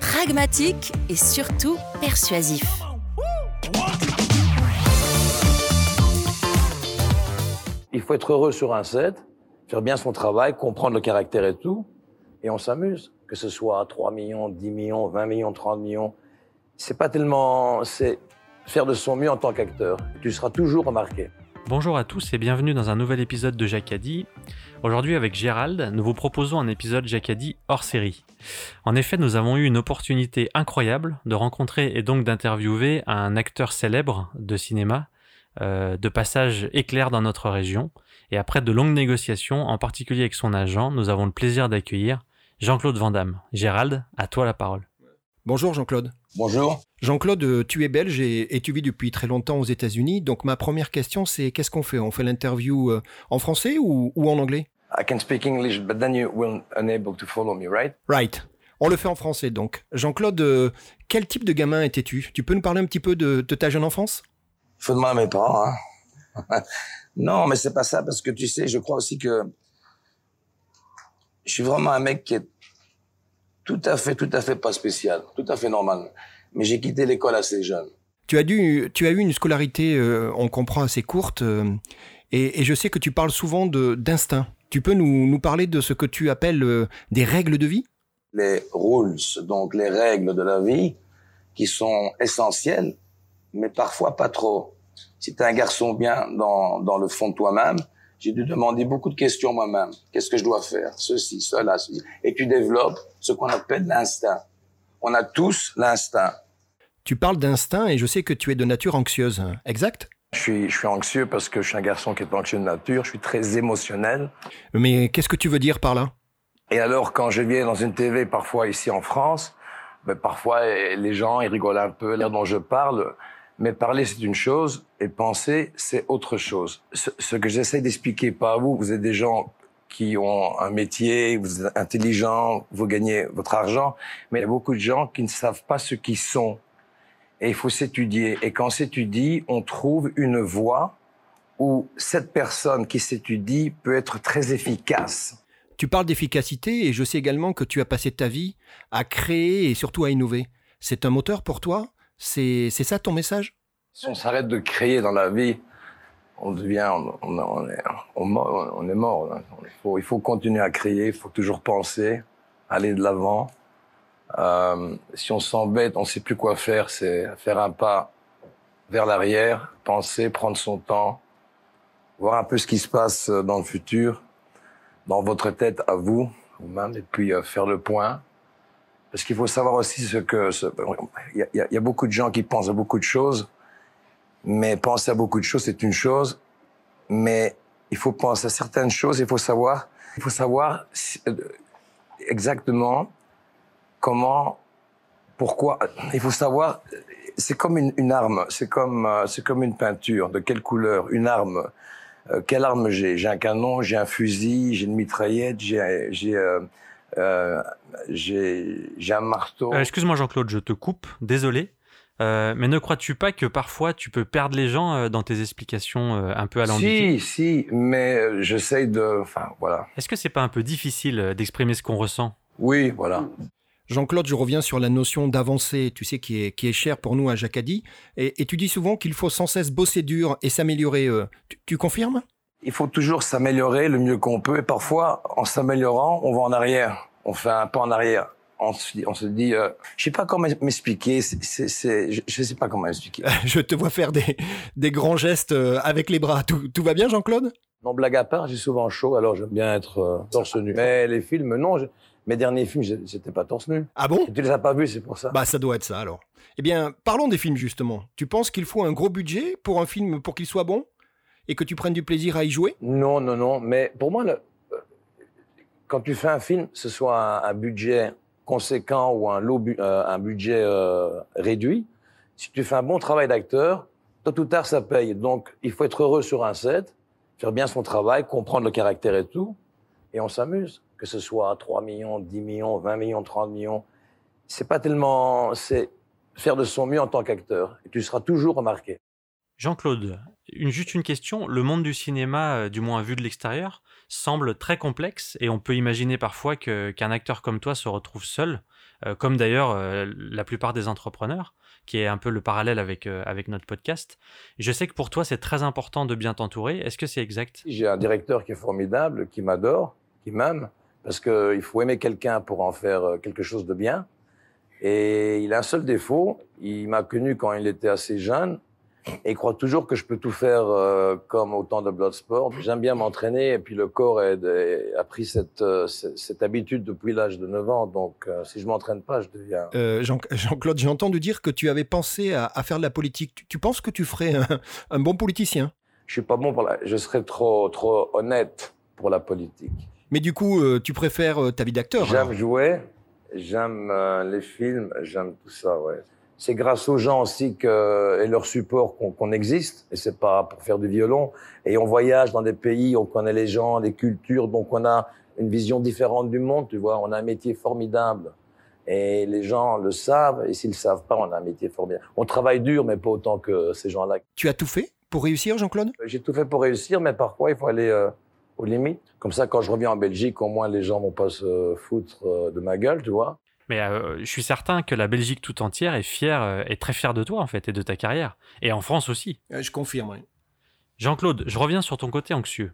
pragmatique et surtout persuasif. Il faut être heureux sur un set, faire bien son travail, comprendre le caractère et tout, et on s'amuse. Que ce soit 3 millions, 10 millions, 20 millions, 30 millions. C'est pas tellement. C'est faire de son mieux en tant qu'acteur. Tu seras toujours remarqué. Bonjour à tous et bienvenue dans un nouvel épisode de Jacadi. Aujourd'hui avec Gérald, nous vous proposons un épisode Jacadi hors série. En effet, nous avons eu une opportunité incroyable de rencontrer et donc d'interviewer un acteur célèbre de cinéma, euh, de passage éclair dans notre région. Et après de longues négociations, en particulier avec son agent, nous avons le plaisir d'accueillir Jean-Claude Van Damme. Gérald, à toi la parole. Bonjour Jean-Claude. Bonjour. Jean-Claude, euh, tu es belge et, tu vis depuis très longtemps aux États-Unis. Donc ma première question, c'est qu'est-ce qu'on fait? On fait l'interview euh, en français ou, en anglais? I can speak English, but then you will unable to follow me, right? Right. On le fait en français donc. Jean-Claude, euh, quel type de gamin étais-tu? Tu peux nous parler un petit peu de, ta jeune enfance? Faut demander à mes parents. Hein. non, mais c'est pas ça parce que tu sais, je crois aussi que je suis vraiment un mec qui est tout à fait, tout à fait pas spécial, tout à fait normal. Mais j'ai quitté l'école assez jeune. Tu as, dû, tu as eu une scolarité, euh, on comprend, assez courte, euh, et, je sais que tu parles souvent d'instinct. Tu peux nous, nous, parler de ce que tu appelles euh, des règles de vie? Les rules, donc les règles de la vie, qui sont essentielles, mais parfois pas trop. Si tu es un garçon bien dans, dans le fond de toi-même, j'ai dû demander beaucoup de questions moi-même. Qu'est-ce que je dois faire? Ceci, cela, ceci. Et tu développes ce qu'on appelle l'instinct. On a tous l'instinct. Tu parles d'instinct et je sais que tu es de nature anxieuse, exact? Je suis, je suis anxieux parce que je suis un garçon qui est anxieux de nature, je suis très émotionnel. Mais qu'est-ce que tu veux dire par là? Et alors, quand je viens dans une TV, parfois ici en France, ben parfois les gens ils rigolent un peu l'air dont je parle. Mais parler, c'est une chose, et penser, c'est autre chose. Ce, que j'essaie d'expliquer, pas à vous, vous êtes des gens qui ont un métier, vous êtes intelligents, vous gagnez votre argent, mais il y a beaucoup de gens qui ne savent pas ce qu'ils sont. Et il faut s'étudier. Et quand on s'étudie, on trouve une voie où cette personne qui s'étudie peut être très efficace. Tu parles d'efficacité et je sais également que tu as passé ta vie à créer et surtout à innover. C'est un moteur pour toi? C'est ça ton message? Si on s'arrête de créer dans la vie, on devient, on, est, on, est mort. Il faut, continuer à créer, il faut toujours penser, aller de l'avant. Euh, si on s'embête, on ne sait plus quoi faire, c'est faire un pas vers l'arrière, penser, prendre son temps, voir un peu ce qui se passe dans le futur, dans votre tête à vous, vous-même, et puis euh, faire le point. Parce qu'il faut savoir aussi ce que... Il y, a beaucoup de gens qui pensent à beaucoup de choses, mais penser à beaucoup de choses, c'est une chose. Mais il faut penser à certaines choses, il faut savoir, il faut savoir euh, exactement comment, pourquoi. Il faut savoir, c'est comme une, une arme, c'est comme, euh, c'est comme une peinture. De quelle couleur Une arme. Euh, quelle arme j'ai? J'ai un canon, j'ai un fusil, j'ai une mitraillette, j'ai, j'ai euh, j'ai un marteau. Excuse-moi Jean-Claude, je te coupe, désolé. Euh, mais ne crois-tu pas que parfois tu peux perdre les gens dans tes explications un peu alambiquées? Si, si, mais j'essaye de. Enfin, voilà. Est-ce que c'est pas un peu difficile d'exprimer ce qu'on ressent? Oui, voilà. Jean-Claude, je reviens sur la notion d'avancer, tu sais, qui est, qui est chère pour nous à Jacadi. Et, et tu dis souvent qu'il faut sans cesse bosser dur et s'améliorer. tu confirmes? Il faut toujours s'améliorer le mieux qu'on peut. Et parfois, en s'améliorant, on va en arrière. On fait un pas en arrière. On se, on se dit, euh, je sais pas comment m'expliquer. Je, sais pas comment m'expliquer. je te vois faire des, des grands gestes euh, avec les bras. Tout, tout va bien, Jean-Claude? Non, blague à part, j'ai souvent chaud, alors j'aime bien être euh, torse nu. Mais les films, non. je- mes derniers films, j'étais pas torse nu. Ah bon? Tu les as pas vus, c'est pour ça. Bah ça doit être ça alors. Eh bien, parlons des films justement. Tu penses qu'il faut un gros budget pour un film pour qu'il soit bon? Et que tu prennes du plaisir à y jouer? Non, non, non. Mais pour moi, le- euh, quand tu fais un film, ce soit un, un budget conséquent ou un, euh, un budget euh, réduit, si tu fais un bon travail d'acteur, tôt ou tard, ça paye. Donc, il faut être heureux sur un set, faire bien son travail, comprendre le caractère et tout, et on s'amuse. Que ce soit 3 millions, 10 millions, 20 millions, 30 millions. C'est pas tellement... C'est faire de son mieux en tant qu'acteur. Et tu seras toujours remarqué. Jean-Claude, une, juste une question. Le monde du cinéma, euh, du moins vu de l'extérieur, semble très complexe et on peut imaginer parfois qu'un acteur comme toi se retrouve seul, euh, comme d'ailleurs euh, la plupart des entrepreneurs, qui est un peu le parallèle avec, avec notre podcast. Je sais que pour toi, c'est très important de bien t'entourer. Est-ce que c'est exact? J'ai un directeur qui est formidable, qui m'adore, qui m'aime, parce qu'il faut aimer quelqu'un pour en faire quelque chose de bien. Et il a un seul défaut, il m'a connu quand il était assez jeune, et il croit toujours que je peux tout faire euh, comme au temps de Bloodsport. J'aime bien m'entraîner, et puis le corps est- est- a pris cette, euh, cette, cette habitude depuis l'âge de 9 ans, donc euh, si je m'entraîne pas, je deviens... Jean- Jean-Claude, j'ai entendu dire que tu avais pensé à, à faire de la politique. Tu, tu penses que tu ferais un, un bon politicien? Je suis pas bon pour la... Je serais trop, trop honnête pour la politique. Mais du coup, tu préfères ta vie d'acteur J'aime jouer, j'aime les films, j'aime tout ça, ouais. C'est grâce aux gens aussi que, et leur support qu'on existe, et c'est pas pour faire du violon. Et on voyage dans des pays, on connaît les gens, les cultures, donc on a une vision différente du monde, tu vois. On a un métier formidable. Et les gens le savent, et s'ils le savent pas, on a un métier formidable. On travaille dur, mais pas autant que ces gens-là. Tu as tout fait pour réussir, Jean-Claude? J'ai tout fait pour réussir, mais parfois, il faut aller euh, aux limites? Comme ça, quand je reviens en Belgique, au moins, les gens vont pas se foutre euh, de ma gueule, tu vois. Mais euh, je suis certain que la Belgique tout entière est fière, euh, est très fière de toi en fait et de ta carrière. Et en France aussi. Euh, Je confirme, oui. Jean-Claude, je reviens sur ton côté anxieux.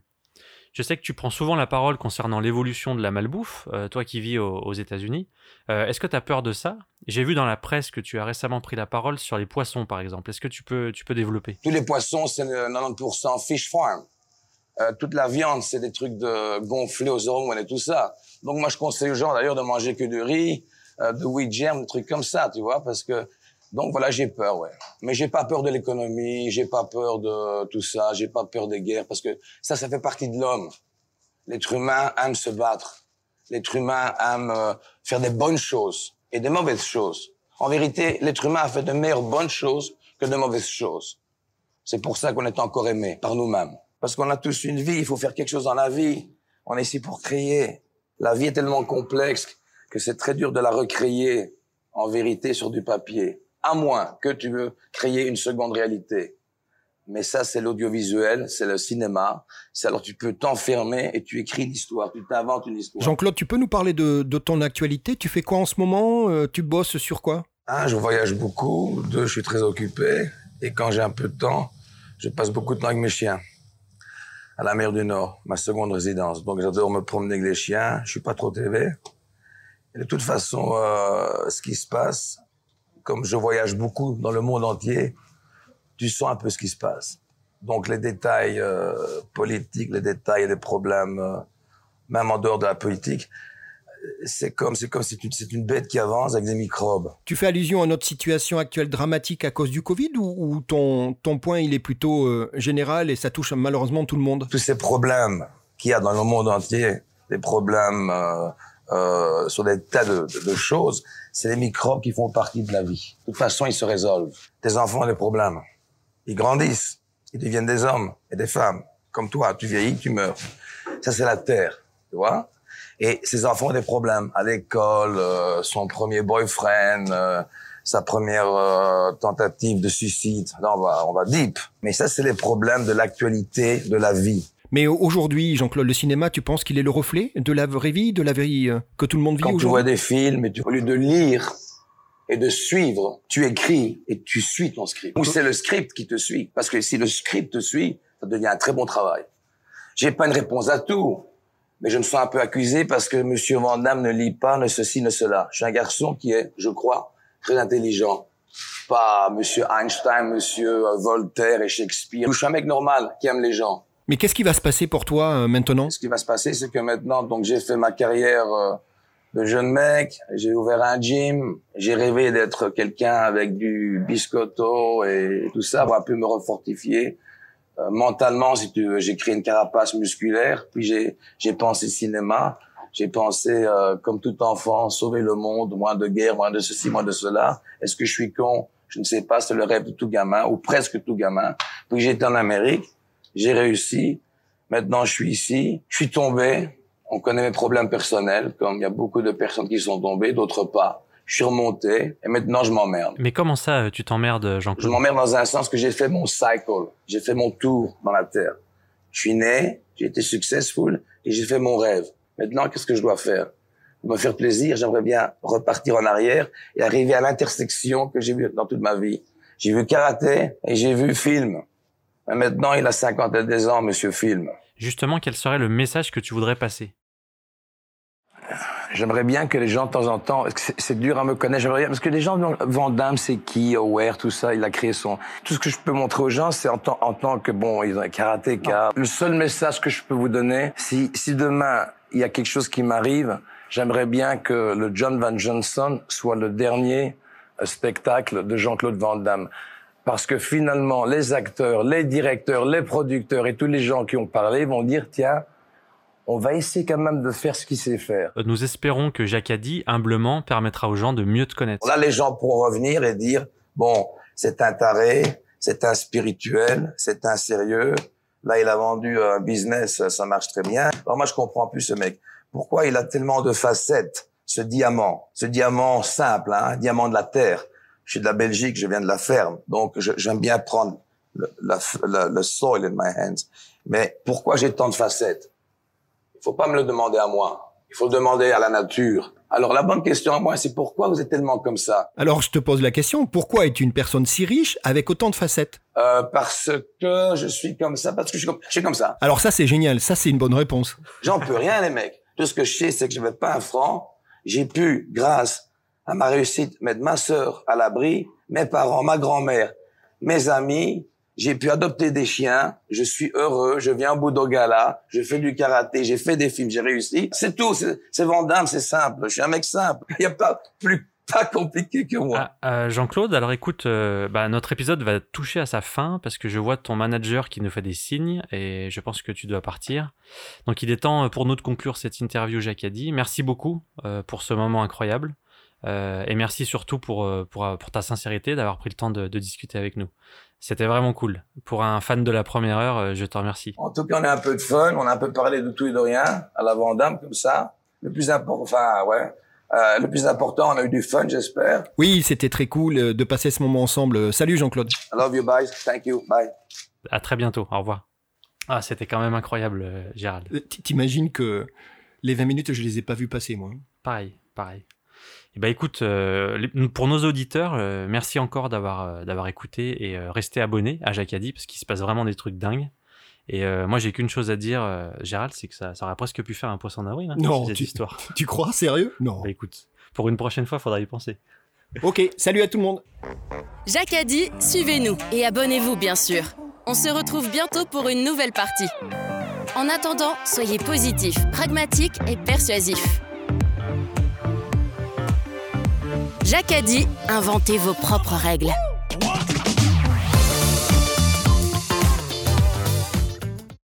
Je sais que tu prends souvent la parole concernant l'évolution de la malbouffe, euh, toi qui vis aux, aux États-Unis. Euh, Est-ce que tu as peur de ça? J'ai vu dans la presse que tu as récemment pris la parole sur les poissons, par exemple. Est-ce que tu peux, tu peux développer? Tous les poissons, c'est le 90% fish farm. Euh, toute la viande, c'est des trucs de gonflés aux hormones et tout ça. Donc moi, je conseille aux gens d'ailleurs de manger que du riz, euh, de wheat germ, des trucs comme ça, tu vois, parce que donc voilà, j'ai peur, ouais. Mais j'ai pas peur de l'économie, j'ai pas peur de tout ça, j'ai pas peur des guerres, parce que ça, ça fait partie de l'homme. L'être humain aime se battre. L'être humain aime euh, faire des bonnes choses et des mauvaises choses. En vérité, l'être humain a fait de meilleures bonnes choses que de mauvaises choses. C'est pour ça qu'on est encore aimé par nous-mêmes. Parce qu'on a tous une vie, il faut faire quelque chose dans la vie. On est ici pour créer. La vie est tellement complexe que c'est très dur de la recréer en vérité sur du papier. À moins que tu veux créer une seconde réalité. Mais ça, c'est l'audiovisuel, c'est le cinéma. C'est alors tu peux t'enfermer et tu écris l'histoire, tu t'inventes une histoire. Jean-Claude, tu peux nous parler de, de ton actualité? Tu fais quoi en ce moment? Euh, Tu bosses sur quoi? Un, je voyage beaucoup. Deux, je suis très occupé. Et quand j'ai un peu de temps, je passe beaucoup de temps avec mes chiens. À la mer du Nord, ma seconde résidence. Donc j'adore me promener avec les chiens. Je suis pas trop TV. De toute façon, euh, ce qui se passe, comme je voyage beaucoup dans le monde entier, tu sens un peu ce qui se passe. Donc les détails euh, politiques, les détails des problèmes, euh, même en dehors de la politique, c'est comme c'est comme c'est une, c'est une bête qui avance avec des microbes. Tu fais allusion à notre situation actuelle dramatique à cause du Covid ou, ou ton, ton point il est plutôt euh, général et ça touche malheureusement tout le monde? Tous ces problèmes qu'il y a dans le monde entier, des problèmes euh, sur des tas de, de- de choses, c'est les microbes qui font partie de la vie. De toute façon, ils se résolvent. Tes enfants ont des problèmes. Ils grandissent. Ils deviennent des hommes et des femmes. Comme toi, tu vieillis, tu meurs. Ça, c'est la terre, tu vois Et ces enfants ont des problèmes à l'école, euh, son premier boyfriend, euh, sa première euh, tentative de suicide. Là, on va, on va deep. Mais ça, c'est les problèmes de l'actualité de la vie. Mais aujourd'hui, Jean-Claude, le cinéma, tu penses qu'il est le reflet de la vraie vie, de la vie euh, que tout le monde vit Quand tu vois des films, et tu, au lieu de lire et de suivre, tu écris et tu suis ton script. Ou c'est le script qui te suit. Parce que si le script te suit, ça devient un très bon travail. J'ai pas une réponse à tout. mais je me sens un peu accusé parce que Monsieur Van Damme ne lit pas, ne ceci, ne cela. Je suis un garçon qui est, je crois, très intelligent. Pas Monsieur Einstein, Monsieur Voltaire et Shakespeare. Je suis un mec normal qui aime les gens. Mais qu'est-ce qui va se passer pour toi euh, maintenant? Ce qui va se passer, c'est que maintenant, donc j'ai fait ma carrière euh, de jeune mec, j'ai ouvert un gym, j'ai rêvé d'être quelqu'un avec du biscotto et tout ça, un peu me refortifier. Euh, mentalement, si tu veux, j'ai créé une carapace musculaire, puis j'ai j'ai pensé cinéma, j'ai pensé euh, comme tout enfant sauver le monde, moins de guerre, moins de ceci, moins de cela. Est-ce que je suis con? Je ne sais pas, c'est le rêve de tout gamin ou presque tout gamin. Puis j'étais en Amérique, j'ai réussi. Maintenant, je suis ici, je suis tombé. On connaît mes problèmes personnels, comme il y a beaucoup de personnes qui sont tombées, d'autres pas je suis remonté et maintenant je m'emmerde. Mais comment ça, euh, tu t'emmerdes, Jean-Claude Je m'emmerde dans un sens que j'ai fait mon cycle, j'ai fait mon tour dans la terre. Je suis né, j'ai été successful et j'ai fait mon rêve. Maintenant, qu'est-ce que je dois faire? Pour me faire plaisir, j'aimerais bien repartir en arrière et arriver à l'intersection que j'ai vue dans toute ma vie. J'ai vu karaté et j'ai vu film. Maintenant, il a 52 ans, monsieur film. Justement, quel serait le message que tu voudrais passer? J'aimerais bien que les gens, de temps en temps, c'est dur à me connaître, j'aimerais bien, parce que les gens, Van Damme, c'est qui, Aware, tout ça, il a créé son... Tout ce que je peux montrer aux gens, c'est en, en, tant que, bon, ils ont un karatéka. Le seul message que je peux vous donner, si, si demain, il y a quelque chose qui m'arrive, j'aimerais bien que le John Van Johnson soit le dernier euh, spectacle de Jean-Claude Van Damme. Parce que finalement, les acteurs, les directeurs, les producteurs et tous les gens qui ont parlé vont dire, tiens, on va essayer quand même de faire ce qu'il sait faire. Euh, nous espérons que Jacques dit humblement, permettra aux gens de mieux te connaître. Là, les gens pourront revenir et dire, bon, c'est un taré, c'est un spirituel, c'est un sérieux. Là, il a vendu un business, ça marche très bien. Alors moi, je comprends plus ce mec. Pourquoi il a tellement de facettes, ce diamant, ce diamant simple, hein, un diamant de la terre. Je suis de la Belgique, je viens de la ferme, donc j'aime bien prendre le, le soil in my hands. Mais pourquoi j'ai tant de facettes? Faut pas me le demander à moi. Il faut le demander à la nature. Alors la bonne question à moi, c'est pourquoi vous êtes tellement comme ça? Alors je te pose la question, pourquoi es-tu une personne si riche avec autant de facettes? Euh, Parce que je suis comme ça, parce que je suis comme, je suis comme ça. Alors ça c'est génial, ça c'est une bonne réponse. J'en peux rien les mecs. Tout ce que je sais, c'est que je n'avais pas un franc. J'ai pu, grâce à ma réussite, mettre ma sœur à l'abri, mes parents, ma grand-mère, mes amis, j'ai pu adopter des chiens, je suis heureux, je viens au bout Gala, je fais du karaté, j'ai fait des films, j'ai réussi. C'est tout, c'est Vandame, c'est simple. Je suis un mec simple. Il n'y a pas plus pas compliqué que moi. Ah, euh, Jean-Claude, alors écoute, euh, bah, notre épisode va toucher à sa fin parce que je vois ton manager qui nous fait des signes et je pense que tu dois partir. Donc il est temps pour nous de conclure cette interview Jacadi. Merci beaucoup euh, pour ce moment incroyable et merci surtout pour, pour, pour ta sincérité d'avoir pris le temps de, de discuter avec nous. C'était vraiment cool. Pour un fan de la première heure, euh, je te remercie. En tout cas, on a un peu de fun, on a un peu parlé de tout et de rien à la Vendame comme ça. Le plus important, enfin ouais, euh, le plus important, on a eu du fun, j'espère. Oui, c'était très cool euh, de passer ce moment ensemble. Salut Jean-Claude. I love you, bye. Thank you, bye. À très bientôt. Au revoir. Ah, c'était quand même incroyable, Gérald. T'imagines que les 20 minutes, je les ai pas vues passer, moi. Pareil, pareil. Eh ben écoute, euh, pour nos auditeurs, euh, merci encore d'avoir euh, d'avoir écouté et restez abonnés à Jacadi parce qu'il se passe vraiment des trucs dingues. Et moi, j'ai qu'une chose à dire, Gérald, c'est que ça, ça aurait presque pu faire un poisson d'avril. Hein, non, cette tu, histoire. Tu crois sérieux? Non. Bah, écoute, pour une prochaine fois, faudra y penser. Ok, salut à tout le monde. Jacadi, suivez-nous et abonnez-vous bien sûr. On se retrouve bientôt pour une nouvelle partie. En attendant, soyez positifs, pragmatiques et persuasifs. Jacques a dit, inventez vos propres règles.